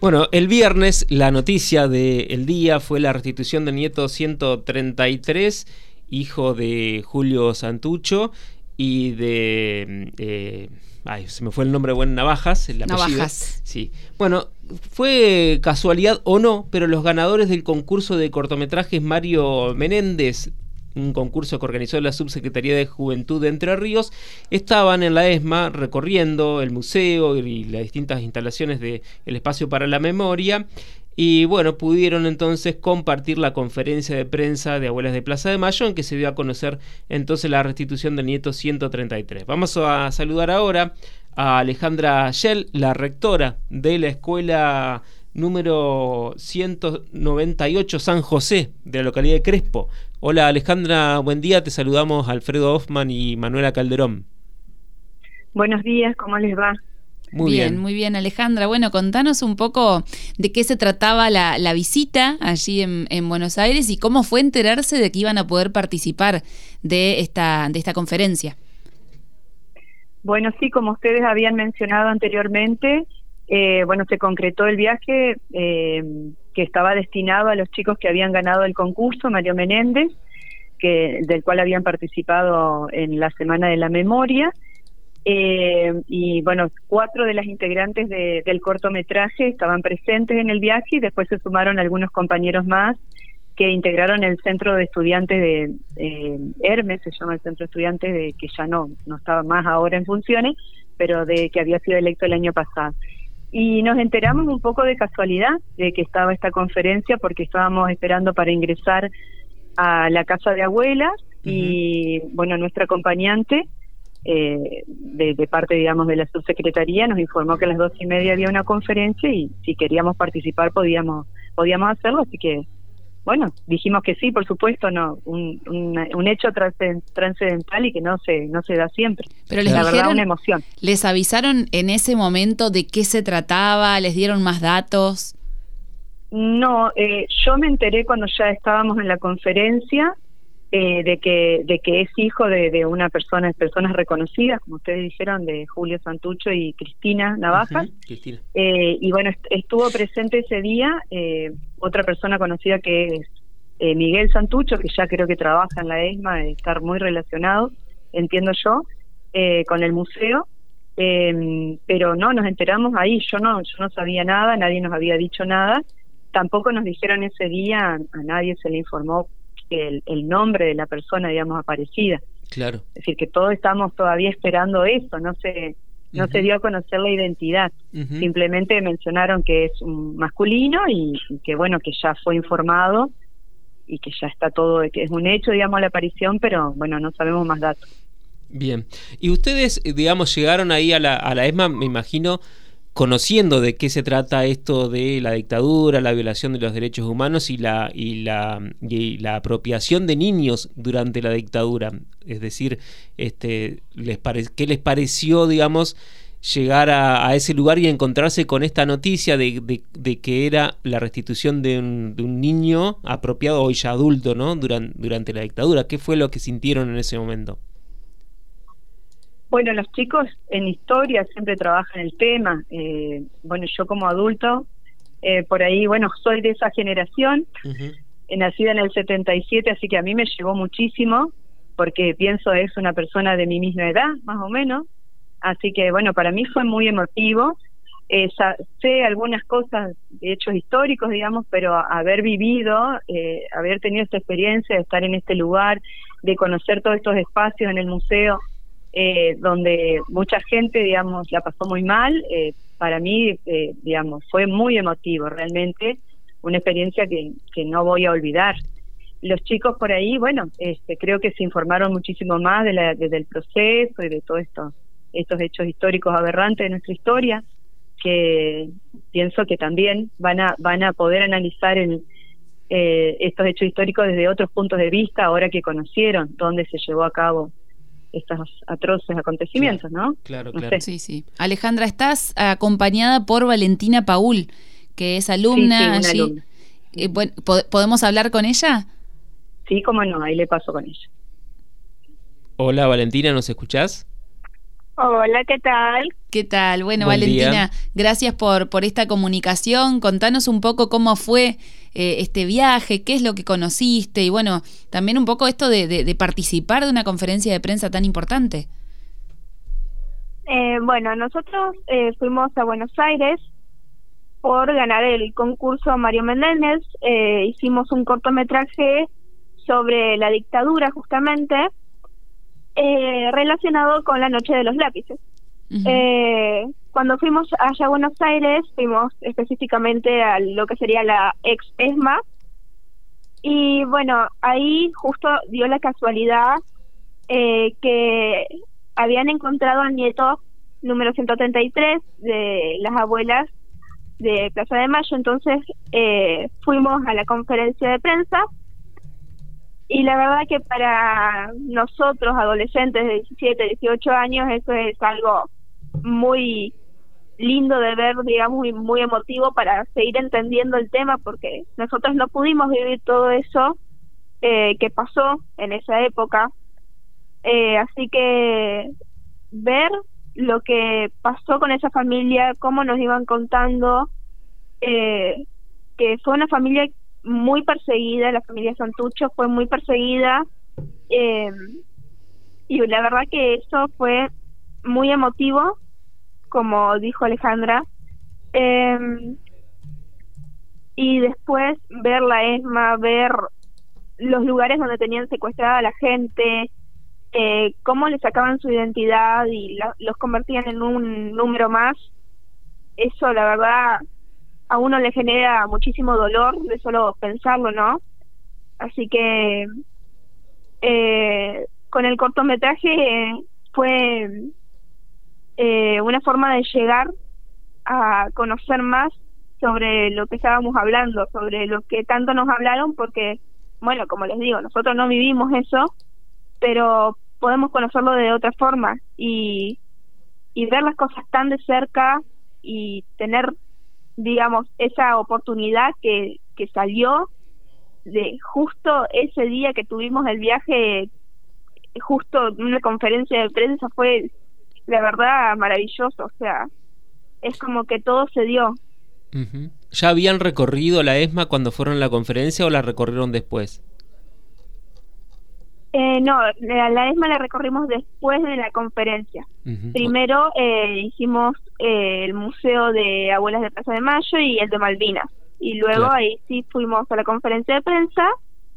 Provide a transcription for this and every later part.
Bueno, el viernes la noticia del día fue la restitución del nieto 133, hijo de Julio Santucho y de... Eh, ay, se me fue el nombre, bueno, Navajas, el apellido. Navajas. Sí. Bueno, fue casualidad o no, pero los ganadores del concurso de cortometrajes Mario Menéndez un concurso que organizó la Subsecretaría de Juventud de Entre Ríos, estaban en la ESMA recorriendo el museo y las distintas instalaciones del espacio para la memoria. Y bueno, pudieron entonces compartir la conferencia de prensa de Abuelas de Plaza de Mayo en que se dio a conocer entonces la restitución del nieto 133. Vamos a saludar ahora a Alejandra Shell, la rectora de la escuela número 198 San José de la localidad de Crespo. Hola Alejandra, buen día, te saludamos Alfredo Hoffman y Manuela Calderón. Buenos días, ¿cómo les va? Muy bien, muy bien, Alejandra. Bueno, contanos un poco de qué se trataba la, visita allí en, Buenos Aires y cómo fue enterarse de que iban a poder participar de esta, de esta conferencia. Bueno, sí, como ustedes habían mencionado anteriormente, eh, bueno, se concretó el viaje eh, que estaba destinado a los chicos que habían ganado el concurso, Mario Menéndez, que, del cual habían participado en la Semana de la Memoria. Eh, y bueno, cuatro de las integrantes del cortometraje estaban presentes en el viaje y después se sumaron algunos compañeros más que integraron el centro de estudiantes de Hermes, se llama el centro de estudiantes de que ya no, no estaba más ahora en funciones, pero de que había sido electo el año pasado y nos enteramos un poco de casualidad de que estaba esta conferencia porque estábamos esperando para ingresar a la casa de abuelas y bueno nuestra acompañante eh, de, parte digamos de la subsecretaría nos informó que a las dos y media había una conferencia y si queríamos participar podíamos podíamos hacerlo así que bueno, dijimos que sí, por supuesto, no, un, un, hecho trascendental y que no se no se da siempre. Pero les dijeron, una emoción. ¿Les avisaron en ese momento de qué se trataba? ¿Les dieron más datos? No, eh, yo me enteré cuando ya estábamos en la conferencia eh, de que de que es hijo de, de una persona, personas reconocidas, como ustedes dijeron, de Julio Santucho y Cristina Navaja. Eh, y bueno, estuvo presente ese día eh, otra persona conocida que es Miguel Santucho, que ya creo que trabaja en la ESMA, de estar muy relacionado, entiendo yo, con el museo. pero no, nos enteramos ahí, yo no, yo no sabía nada, nadie nos había dicho nada, tampoco nos dijeron ese día, a nadie se le informó el, el nombre de la persona, digamos, aparecida. Claro. Es decir, que todos estamos todavía esperando eso, no se, no se dio a conocer la identidad. Simplemente mencionaron que es un masculino y, que, bueno, que ya fue informado y que ya está todo, que es un hecho, digamos, la aparición, pero bueno, no sabemos más datos. Bien. Y ustedes, digamos, llegaron ahí a la, a la ESMA, me imagino, conociendo de qué se trata esto de la dictadura, la violación de los derechos humanos y la, y la, y la apropiación de niños durante la dictadura. Es decir, este, les ¿qué les pareció, digamos, llegar a, ese lugar y encontrarse con esta noticia de, de, que era la restitución de un, de un, niño apropiado, hoy ya adulto, ¿no? Durante la dictadura. ¿Qué fue lo que sintieron en ese momento? Bueno, los chicos en historia siempre trabajan el tema. Eh, bueno, yo como adulto, eh, por ahí, bueno, soy de esa generación, uh nacida en el 77, así que a mí me llegó muchísimo, porque pienso es una persona de mi misma edad, más o menos. Así que, bueno, para mí fue muy emotivo. sé algunas cosas, hechos históricos, digamos, pero haber vivido, haber tenido esta experiencia de estar en este lugar, de conocer todos estos espacios en el museo, eh, donde mucha gente, digamos, la pasó muy mal. Eh, para mí, eh, digamos, fue muy emotivo, realmente, una experiencia que, no voy a olvidar. Los chicos por ahí, bueno, este, creo que se informaron muchísimo más de la, del proceso y de todos esto, estos hechos históricos aberrantes de nuestra historia, que pienso que también van a, van a poder analizar el, eh, estos hechos históricos desde otros puntos de vista ahora que conocieron dónde se llevó a cabo estos atroces acontecimientos, ¿no? Claro, claro. Sí, sí. Alejandra, estás acompañada por Valentina Paul, que es alumna allí. Eh, ¿Podemos hablar con ella? Sí, cómo no, ahí le paso con ella. Hola Valentina, ¿nos escuchás? Hola, ¿qué tal? ¿Qué tal? Bueno, Valentina, gracias por, por esta comunicación. Contanos un poco cómo fue eh, este viaje, qué es lo que conociste y bueno, también un poco esto de, participar de una conferencia de prensa tan importante. Eh, bueno, nosotros eh, fuimos a Buenos Aires por ganar el concurso Mario Menéndez. hicimos un cortometraje sobre la dictadura justamente eh, relacionado con la Noche de los Lápices. eh, cuando fuimos allá a Buenos Aires, fuimos específicamente a lo que sería la ex ESMA. Y bueno, ahí justo dio la casualidad eh, que habían encontrado al nieto número 133 de las abuelas de Plaza de Mayo. Entonces eh, fuimos a la conferencia de prensa y la verdad que para nosotros, adolescentes de 17, 18 años, eso es algo muy lindo de ver, digamos, muy, muy emotivo para seguir entendiendo el tema, porque nosotros no pudimos vivir todo eso eh, que pasó en esa época. Eh, así que ver lo que pasó con esa familia, cómo nos iban contando, eh, que fue una familia muy perseguida, la familia Santucho fue muy perseguida eh, y la verdad que eso fue muy emotivo, como dijo Alejandra. Eh, y después ver la ESMA, ver los lugares donde tenían secuestrada a la gente, eh, cómo le sacaban su identidad y los convertían en un número más, eso la verdad a uno le genera muchísimo dolor de solo pensarlo, ¿no? Así que eh, con el cortometraje fue eh, una forma de llegar a conocer más sobre lo que estábamos hablando, sobre lo que tanto nos hablaron, porque, bueno, como les digo, nosotros no vivimos eso, pero podemos conocerlo de otra forma y, y ver las cosas tan de cerca y tener digamos, esa oportunidad que, que salió de justo ese día que tuvimos el viaje, justo una conferencia de prensa, fue la verdad maravilloso, o sea, es como que todo se dio. ¿Ya habían recorrido la ESMA cuando fueron a la conferencia o la recorrieron después? Eh, no, la, ESMA la recorrimos después de la conferencia. Primero eh, hicimos eh, el Museo de Abuelas de Plaza de Mayo y el de Malvinas. Y luego ahí sí fuimos a la conferencia de prensa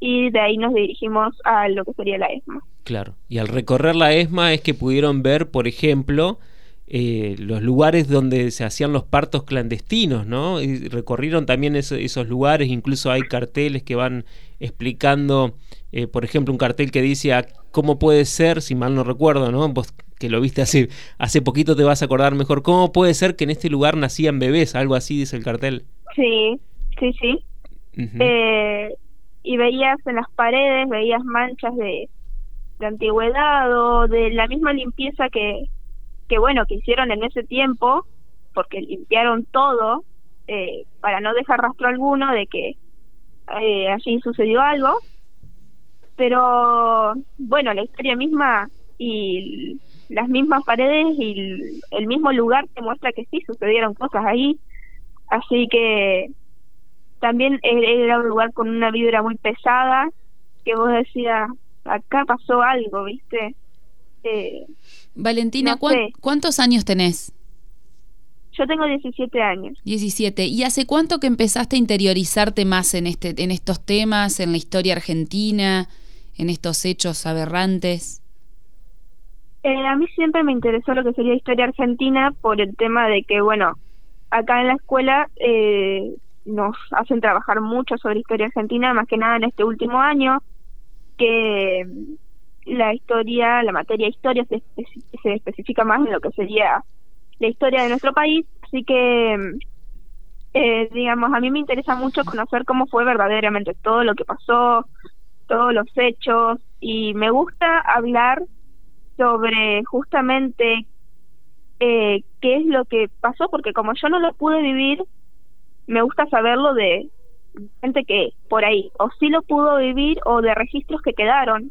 y de ahí nos dirigimos a lo que sería la ESMA. Claro. Y al recorrer la ESMA es que pudieron ver, por ejemplo, eh, los lugares donde se hacían los partos clandestinos, ¿no? Y recorrieron también esos lugares, incluso hay carteles que van explicando, eh, por ejemplo, un cartel que dice ah, cómo puede ser, si mal no recuerdo, ¿no? Vos que lo viste hace, hace poquito te vas a acordar mejor, cómo puede ser que en este lugar nacían bebés, algo así dice el cartel. Sí, sí, sí. Eh, y veías en las paredes, veías manchas de, de antigüedad o de la misma limpieza que, que bueno, que hicieron en ese tiempo, porque limpiaron todo eh, para no dejar rastro alguno de que eh, allí sucedió algo. Pero bueno, la historia misma y las mismas paredes y el mismo lugar te muestra que sí sucedieron cosas ahí. Así que también e-, era un lugar con una vibra muy pesada que vos decías, acá pasó algo, ¿viste? Eh, Valentina, ¿cuántos años tenés? Yo tengo 17 años. 17. ¿Y hace cuánto que empezaste a interiorizarte más en este en estos temas, en la historia argentina, en estos hechos aberrantes? Eh, a mí siempre me interesó lo que sería historia argentina por el tema de que, bueno, acá en la escuela eh, nos hacen trabajar mucho sobre historia argentina, más que nada en este último año, que la historia, la materia historia se, se especifica más en lo que sería la historia de nuestro país, así que, eh, digamos, a mí me interesa mucho conocer cómo fue verdaderamente todo lo que pasó, todos los hechos, y me gusta hablar sobre justamente eh, qué es lo que pasó, porque como yo no lo pude vivir, me gusta saberlo de gente que por ahí o sí lo pudo vivir o de registros que quedaron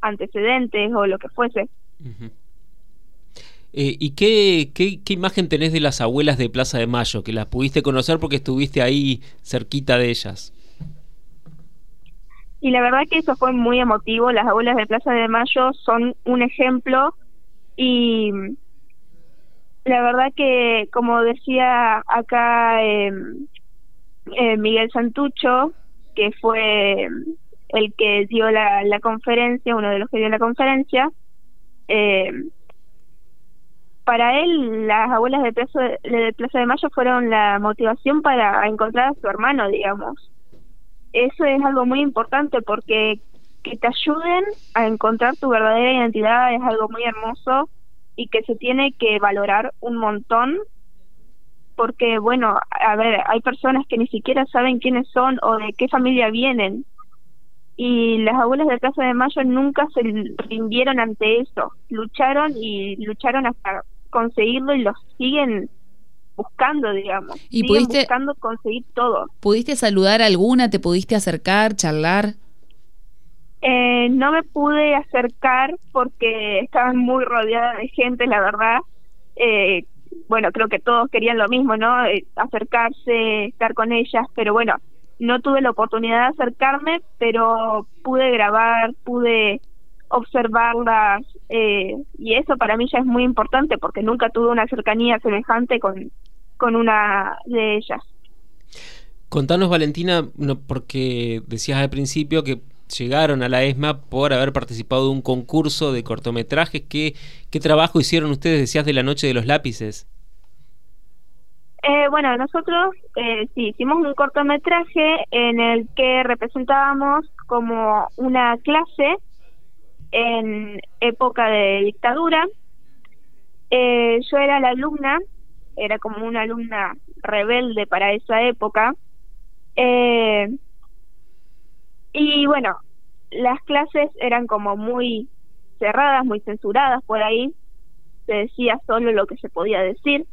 antecedentes o lo que fuese. Eh, ¿Y qué, qué, qué, imagen tenés de las abuelas de Plaza de Mayo? Que las pudiste conocer porque estuviste ahí cerquita de ellas. Y la verdad que eso fue muy emotivo. Las abuelas de Plaza de Mayo son un ejemplo y la verdad que, como decía acá eh, eh, Miguel Santucho, que fue el que dio la, la, conferencia, uno de los que dio la conferencia, eh, para él las abuelas de Plaza de, Plaza de Mayo fueron la motivación para encontrar a su hermano, digamos. Eso es algo muy importante porque que te ayuden a encontrar tu verdadera identidad es algo muy hermoso y que se tiene que valorar un montón porque bueno, a ver, hay personas que ni siquiera saben quiénes son o de qué familia vienen y las abuelas de Plaza de Mayo nunca se rindieron ante eso, lucharon y lucharon hasta conseguirlo y lo siguen buscando, digamos. ¿Y siguen buscando conseguir todo. ¿Pudiste saludar a alguna? ¿Te pudiste acercar, charlar? Eh, no me pude acercar porque estaban muy rodeada de gente, la verdad. Eh, bueno, creo que todos querían lo mismo, ¿no? Eh, acercarse, estar con ellas, pero bueno, no tuve la oportunidad de acercarme, pero pude grabar, pude observarlas eh, y eso para mí ya es muy importante porque nunca tuve una cercanía semejante con, con una de ellas. Contanos, Valentina, porque decías al principio que llegaron a la ESMA por haber participado de un concurso de cortometrajes. ¿Qué, qué trabajo hicieron ustedes, decías, de la Noche de los Lápices? Eh, bueno, nosotros eh, sí hicimos un cortometraje en el que representábamos como una clase en época de dictadura. Eh, yo era la alumna, era como una alumna rebelde para esa época. Eh, y bueno, las clases eran como muy cerradas, muy censuradas por ahí. Se decía solo lo que se podía decir.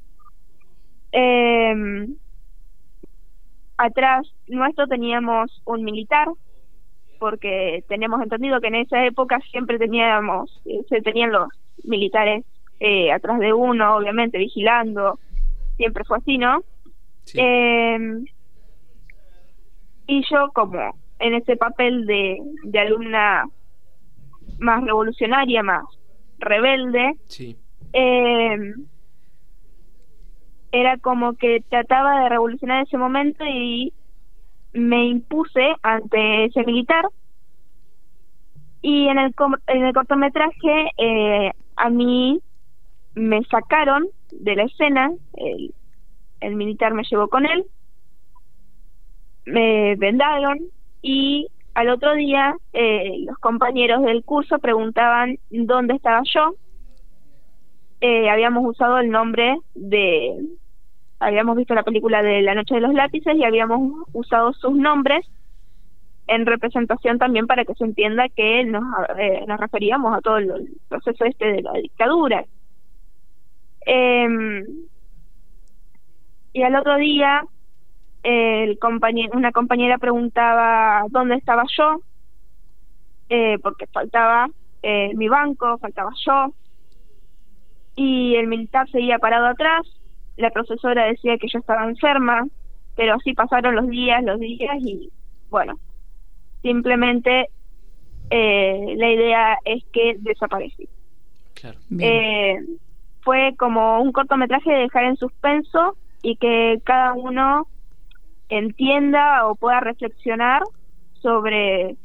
Eh, atrás nuestro teníamos un militar, porque tenemos entendido que en esa época siempre teníamos, eh, se tenían los militares eh, atrás de uno, obviamente, vigilando, siempre fue así, ¿no? Eh, y yo como en ese papel de, de alumna más revolucionaria, más rebelde, sí. eh, era como que trataba de revolucionar ese momento y me impuse ante ese militar y en el, en el cortometraje eh, a mí me sacaron de la escena, el, el militar me llevó con él, me vendaron y al otro día eh, los compañeros del curso preguntaban dónde estaba yo. Eh, habíamos usado el nombre de, habíamos visto la película de La Noche de los Lápices y habíamos usado sus nombres en representación también para que se entienda que nos, eh, nos referíamos a todo el proceso este de la dictadura. Eh, y al otro día el compañero, una compañera preguntaba dónde estaba yo, eh, porque faltaba eh, mi banco, faltaba yo, y el militar seguía parado atrás, la profesora decía que yo estaba enferma, pero así pasaron los días, los días, y bueno, simplemente eh, la idea es que desaparecí. Claro. Eh, fue como un cortometraje de dejar en suspenso y que cada uno entienda o pueda reflexionar sobre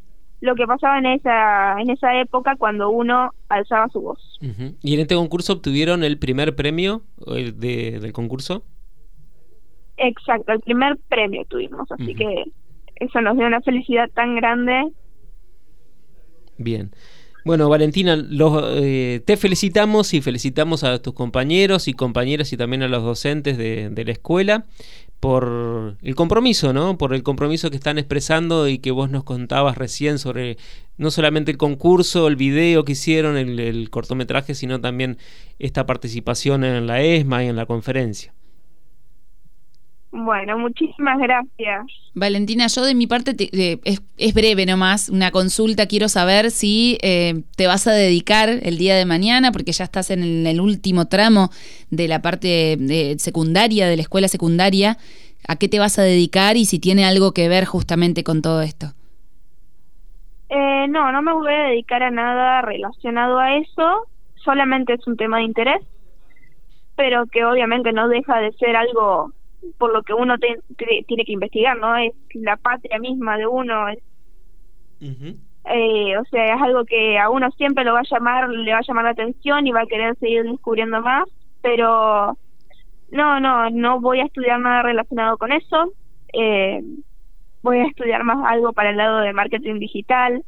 lo que pasaba en esa en esa época cuando uno alzaba su voz. ¿Y en este concurso obtuvieron el primer premio de, del concurso? Exacto, el primer premio tuvimos, así que eso nos dio una felicidad tan grande. Bien. Bueno, Valentina, los, eh, te felicitamos y felicitamos a tus compañeros y compañeras y también a los docentes de, de, la escuela por el compromiso, ¿no? Por el compromiso que están expresando y que vos nos contabas recién sobre no solamente el concurso, el video que hicieron, el, el cortometraje, sino también esta participación en la ESMA y en la conferencia. Bueno, muchísimas gracias. Valentina, yo de mi parte es, breve nomás, una consulta. Quiero saber si eh, te vas a dedicar el día de mañana, porque ya estás en el, último tramo de la parte de secundaria, de la escuela secundaria. ¿A qué te vas a dedicar y si tiene algo que ver justamente con todo esto? Eh, no, no me voy a dedicar a nada relacionado a eso. Solamente es un tema de interés, pero que obviamente no deja de ser algo por lo que uno tiene que investigar, ¿no? Es la patria misma de uno. eh, o sea, es algo que a uno siempre lo va a llamar, le va a llamar la atención y va a querer seguir descubriendo más, pero no, no, no voy a estudiar nada relacionado con eso. Eh, voy a estudiar más algo para el lado de marketing digital.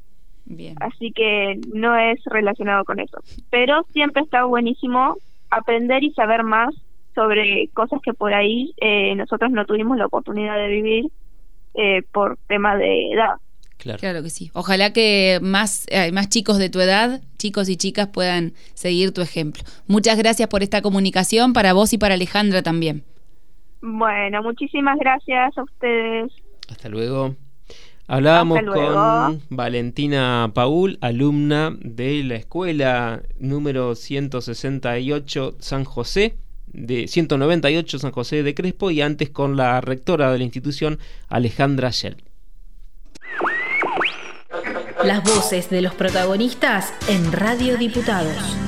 Bien. Así que no es relacionado con eso. Pero siempre está buenísimo aprender y saber más sobre cosas que por ahí eh, nosotros no tuvimos la oportunidad de vivir eh, por tema de edad. Claro. claro. que sí. Ojalá que más, eh, más chicos de tu edad, chicos y chicas, puedan seguir tu ejemplo. Muchas gracias por esta comunicación para vos y para Alejandra también. Bueno, muchísimas gracias a ustedes. Hasta luego. Hablábamos con Valentina Paul, alumna de la escuela número 168 San José de 198 San José de Crespo y antes con la rectora de la institución Alejandra Shell. Las voces de los protagonistas en Radio Diputados.